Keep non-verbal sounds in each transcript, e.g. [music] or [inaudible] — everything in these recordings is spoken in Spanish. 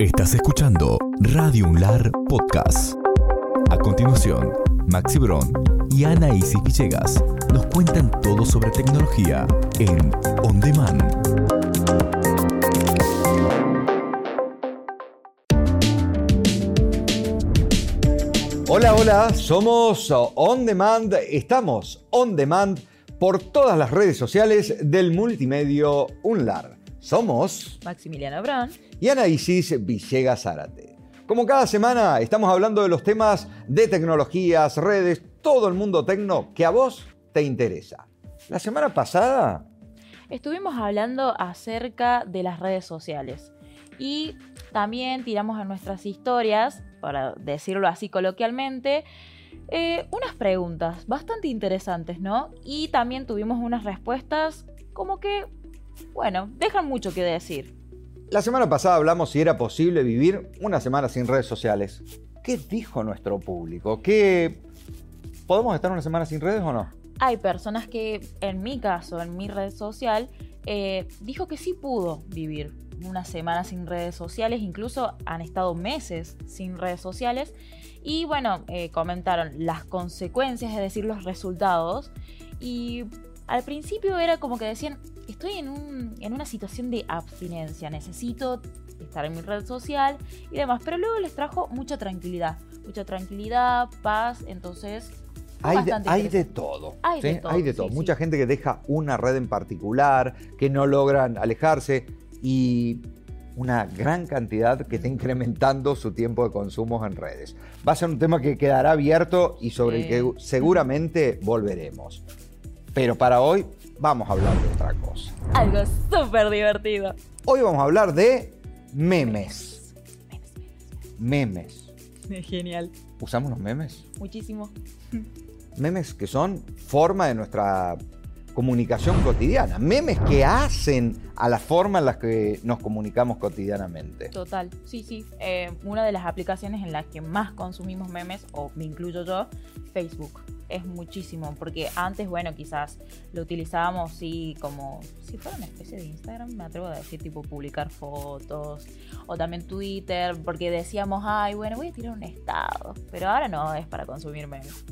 Estás escuchando Radio Unlar Podcast. A continuación, Maxi Bron y Ana Isis Villegas nos cuentan todo sobre tecnología en On Demand. Hola, hola, somos On Demand, estamos On Demand por todas las redes sociales del multimedio UNLAR. Somos Maximiliano Brown. y Ana Isis Villegas Zárate. Como cada semana estamos hablando de los temas de tecnologías, redes, todo el mundo tecno que a vos te interesa. La semana pasada Estuvimos hablando acerca de las redes sociales y también tiramos en nuestras historias, para decirlo así coloquialmente, eh, unas preguntas bastante interesantes, ¿no? Y también tuvimos unas respuestas como que, bueno, dejan mucho que decir. La semana pasada hablamos si era posible vivir una semana sin redes sociales. ¿Qué dijo nuestro público? ¿Qué... ¿Podemos estar una semana sin redes o no? Hay personas que, en mi caso, en mi red social, eh, dijo que sí pudo vivir una semana sin redes sociales, incluso han estado meses sin redes sociales. Y bueno, eh, comentaron las consecuencias, es decir, los resultados. Y al principio era como que decían, estoy en, un- en una situación de abstinencia, necesito estar en mi red social y demás. Pero luego les trajo mucha tranquilidad, mucha tranquilidad, paz, entonces... Hay de, hay de todo. Hay de todo, Hay de todo. sí. Mucha gente que deja una red en particular, que no logran alejarse y una gran cantidad que está incrementando su tiempo de consumo en redes. Va a ser un tema que quedará abierto y sobre el que seguramente volveremos. Pero para hoy vamos a hablar de otra cosa. Algo súper divertido. Hoy vamos a hablar de memes. Memes. Genial. ¿Usamos los memes? Muchísimo. memes que son forma de nuestra comunicación cotidiana, memes que hacen a la forma en la que nos comunicamos cotidianamente. Total. Sí, sí. Eh, una de las aplicaciones en las que más consumimos memes, o me incluyo yo, Facebook. Es muchísimo, porque antes, bueno, quizás lo utilizábamos sí como si fuera una especie de Instagram, me atrevo a decir, tipo publicar fotos, o también Twitter, porque decíamos, ay, bueno, voy a tirar un estado, pero ahora no, es para consumir memes.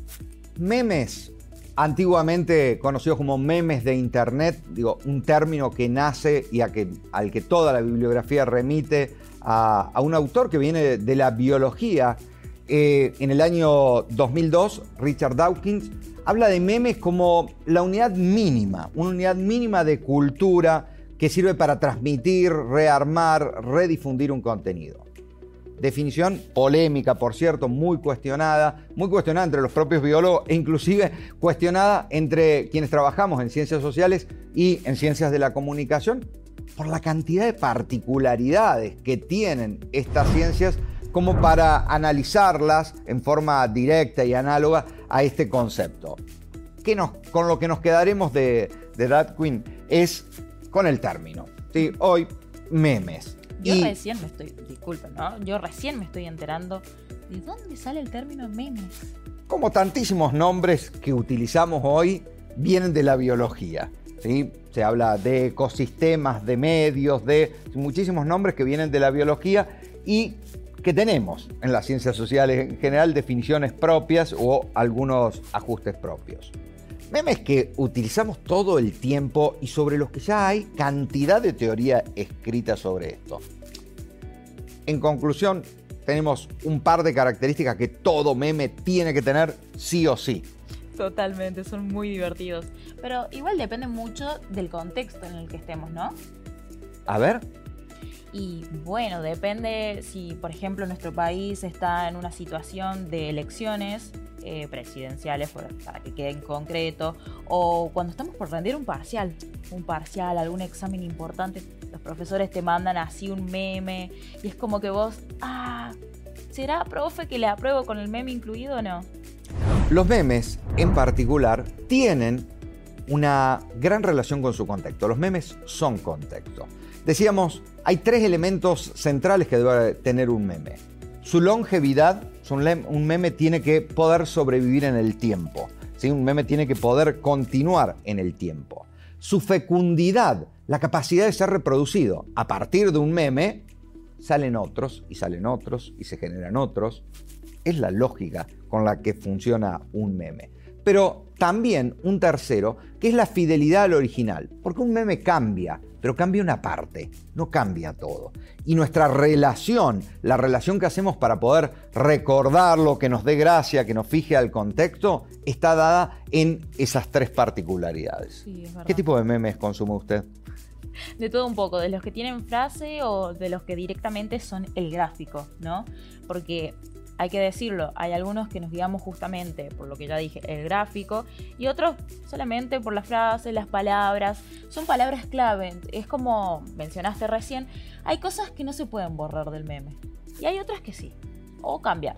Memes, antiguamente conocidos como memes de Internet, digo, un término que nace y a que, al que toda la bibliografía remite a, a un autor que viene de la biología. Eh, en el año 2002, Richard Dawkins habla de memes como la unidad mínima, una unidad mínima de cultura que sirve para transmitir, rearmar, redifundir un contenido. Definición polémica, por cierto, muy cuestionada, muy cuestionada entre los propios biólogos e inclusive cuestionada entre quienes trabajamos en ciencias sociales y en ciencias de la comunicación por la cantidad de particularidades que tienen estas ciencias como para analizarlas en forma directa y análoga a este concepto. ¿Qué nos- con lo que nos quedaremos de, de That Queen es con el término. ¿sí? Hoy, memes. Yo Y- recién me estoy, disculpen, ¿no? Yo recién me estoy enterando de dónde sale el término memes. como tantísimos nombres que utilizamos hoy, vienen de la biología. ¿sí? Se habla de ecosistemas, de medios, de muchísimos nombres que vienen de la biología y que tenemos en las ciencias sociales en general definiciones propias o algunos ajustes propios. Memes que utilizamos todo el tiempo y sobre los que ya hay cantidad de teoría escrita sobre esto. En conclusión, tenemos un par de características que todo meme tiene que tener sí o sí. Totalmente, son muy divertidos. Pero igual depende mucho del contexto en el que estemos, ¿no? A ver, Y bueno, depende si, por ejemplo, nuestro país está en una situación de elecciones eh, presidenciales, por- para que quede en concreto, o cuando estamos por rendir un parcial, un parcial, algún examen importante, los profesores te mandan así un meme y es como que vos, ah, ¿será, profe, que le apruebo con el meme incluido o no? los memes en particular tienen una gran relación con su contexto. Los memes son contexto. Decíamos, hay tres elementos centrales que debe tener un meme. Su longevidad, un meme tiene que poder sobrevivir en el tiempo. ¿sí? Un meme tiene que poder continuar en el tiempo. Su fecundidad, la capacidad de ser reproducido a partir de un meme salen otros y salen otros y se generan otros. Es la lógica con la que funciona un meme. Pero también un tercero, que es la fidelidad al original, porque un meme cambia, pero cambia una parte, no cambia todo. Y nuestra relación, la relación que hacemos para poder recordarlo, que nos dé gracia, que nos fije al contexto, está dada en esas tres particularidades. ¿Qué tipo de memes consume usted? De todo un poco, de los que tienen frase o de los que directamente son el gráfico, ¿no? Porque hay que decirlo, hay algunos que nos guiamos justamente por lo que ya dije, el gráfico, y otros solamente por las frases, las palabras. Son palabras clave. Es como mencionaste recién, hay cosas que no se pueden borrar del meme. Y hay otras que sí. O cambiar.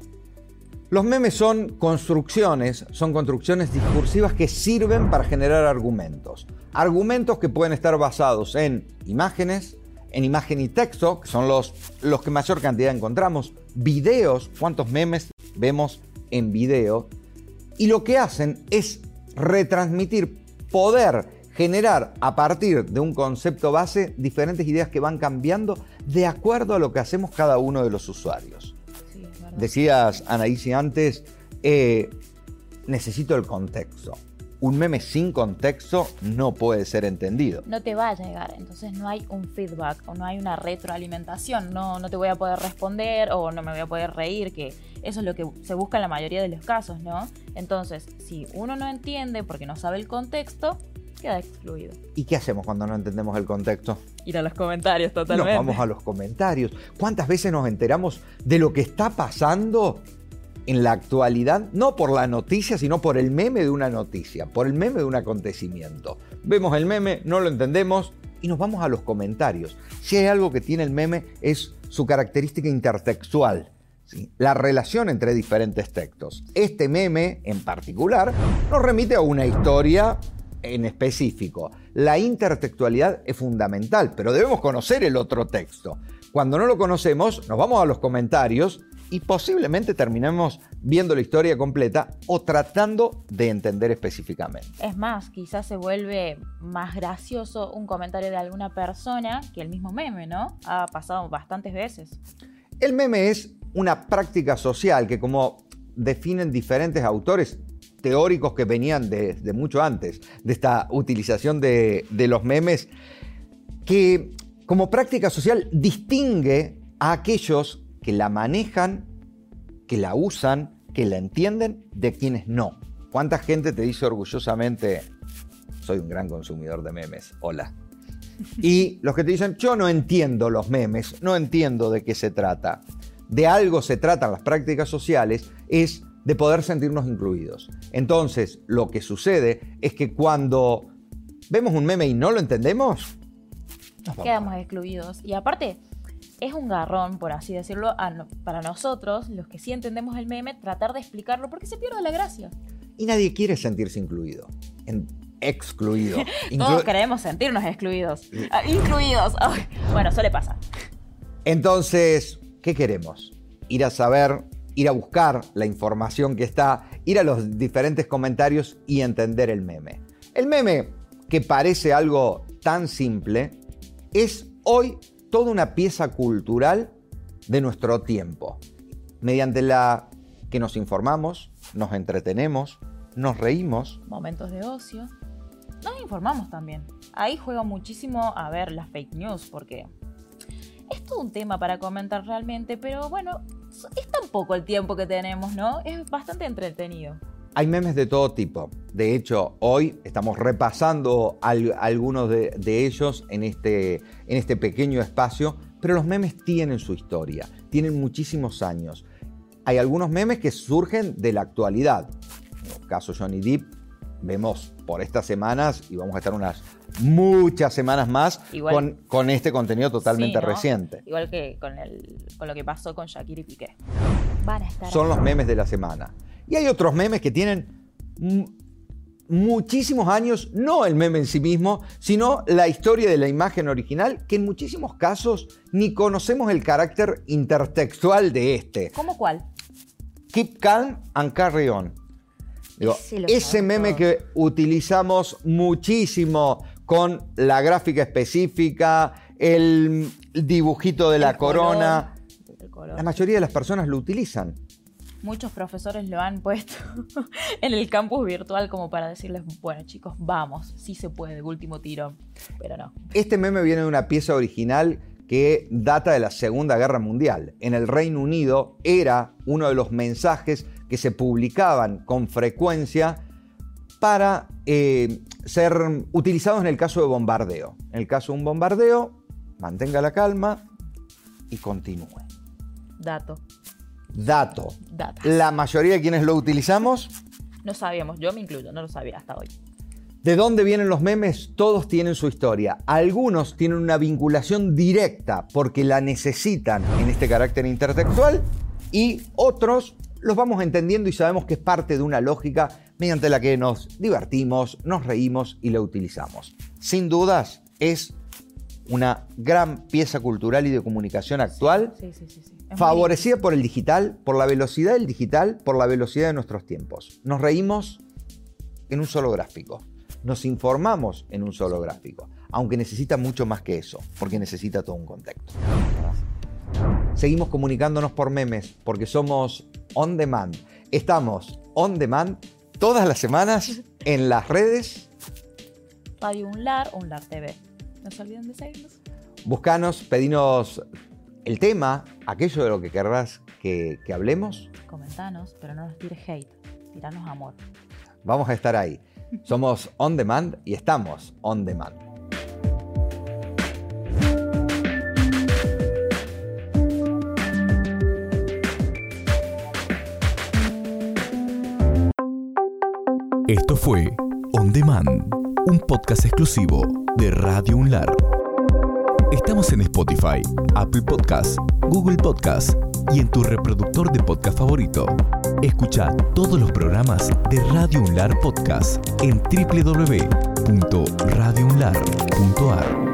Los memes son construcciones, son construcciones discursivas que sirven para generar argumentos. Argumentos que pueden estar basados en imágenes, en imagen y texto, que son los, los que mayor cantidad encontramos, videos, cuántos memes vemos en video, y lo que hacen es retransmitir, poder generar a partir de un concepto base diferentes ideas que van cambiando de acuerdo a lo que hacemos cada uno de los usuarios. Decías, Anaísi, antes, eh, necesito el contexto un meme sin contexto no puede ser entendido. No te va a llegar, entonces no hay un feedback o no hay una retroalimentación, no, no te voy a poder responder o no me voy a poder reír, que eso es lo que se busca en la mayoría de los casos, ¿no? Entonces, si uno no entiende porque no sabe el contexto, queda excluido. ¿Y qué hacemos cuando no entendemos el contexto? Ir a los comentarios totalmente. Nos vamos a los comentarios. ¿Cuántas veces nos enteramos de lo que está pasando en la actualidad, no por la noticia, sino por el meme de una noticia, por el meme de un acontecimiento. Vemos el meme, no lo entendemos y nos vamos a los comentarios. Si hay algo que tiene el meme es su característica intertextual, la relación entre diferentes textos. Este meme en particular nos remite a una historia en específico. La intertextualidad es fundamental, pero debemos conocer el otro texto. Cuando no lo conocemos, nos vamos a los comentarios y posiblemente terminemos viendo la historia completa o tratando de entender específicamente. Es más, quizás se vuelve más gracioso un comentario de alguna persona que el mismo meme, ¿no? Ha pasado bastantes veces. El meme es una práctica social que como definen diferentes autores teóricos que venían de, mucho antes de esta utilización de, de los memes, que como práctica social distingue a aquellos que la manejan, que la usan, que la entienden, de quienes no. ¿Cuánta gente te dice orgullosamente, soy un gran consumidor de memes? Hola. Y los que te dicen, yo no entiendo los memes, no entiendo de qué se trata. De algo se tratan las prácticas sociales, es de poder sentirnos incluidos. Entonces, lo que sucede es que cuando vemos un meme y no lo entendemos, quedamos excluidos. Y aparte, es un garrón, por así decirlo, para nosotros, los que sí entendemos el meme, tratar de explicarlo porque se pierde la gracia. Y nadie quiere sentirse incluido. excluido. [laughs] Todos queremos sentirnos excluidos. Ah, incluidos. Bueno, eso le pasa. Entonces, ¿qué queremos? Ir a saber, ir a buscar la información que está, ir a los diferentes comentarios y entender el meme. El meme, que parece algo tan simple, es hoy toda una pieza cultural de nuestro tiempo, mediante la que nos informamos, nos entretenemos, nos reímos. Momentos de ocio. Nos informamos también. Ahí juega muchísimo a ver las fake news, porque es todo un tema para comentar realmente, pero bueno, es tan poco el tiempo que tenemos, ¿no? Es bastante entretenido. Hay memes de todo tipo. De hecho, hoy estamos repasando algunos de, ellos en este, en este pequeño espacio, pero los memes tienen su historia, tienen muchísimos años. Hay algunos memes que surgen de la actualidad. En el caso Johnny Depp, vemos por estas semanas y vamos a estar unas muchas semanas más con, con, este contenido totalmente reciente. Igual que con, el, con, lo que pasó con Shakira y Piqué. Van a estar Son los memes de la semana. Y hay otros memes que tienen muchísimos años, no el meme en sí mismo, sino la historia de la imagen original, que en muchísimos casos ni conocemos el carácter intertextual de este. ¿Cómo cuál? Keep calm and carry on. ese meme que utilizamos muchísimo con la gráfica específica, el, dibujito de la color, corona. La mayoría de las personas lo utilizan. Muchos profesores lo han puesto [laughs] en el campus virtual como para decirles, bueno chicos, vamos, sí se puede, último tiro. Pero no. Este meme viene de una pieza original que data de la Segunda Guerra Mundial. En el Reino Unido era uno de los mensajes que se publicaban con frecuencia para eh, ser utilizados en el caso de bombardeo. En el caso de un bombardeo, mantenga la calma y continúe. Dato, Dato. data. La mayoría de quienes lo utilizamos, No sabíamos, yo me incluyo, no lo sabía hasta hoy. ¿de dónde vienen los memes? Todos tienen su historia. Algunos tienen una vinculación directa porque la necesitan en este carácter intertextual y otros los vamos entendiendo y sabemos que es parte de una lógica mediante la que nos divertimos, nos reímos y la utilizamos. Sin dudas, es una gran pieza cultural y de comunicación actual Sí, sí, sí. Muy favorecida por el digital, por la velocidad del digital, por la velocidad de nuestros tiempos. Nos reímos en un solo gráfico. Nos informamos en un solo gráfico, aunque necesita mucho más que eso, porque necesita todo un contexto. Seguimos comunicándonos por memes, porque somos on demand. Estamos on demand todas las semanas [laughs] en las redes. Radio Unlar, Unlar TV. No se olviden de seguirnos. Buscanos, pedinos el tema, aquello de lo que querrás que, que hablemos. Comentanos, pero no nos tires hate. Tiranos amor. Vamos a estar ahí. Somos on demand y estamos on demand. Esto fue On Demand, un podcast exclusivo de Radio Unlar. Estamos en Spotify, Apple Podcasts, Google Podcasts y en tu reproductor de podcast favorito. Escucha todos los programas de Radio Unlar Podcast en www.radiounlar.ar.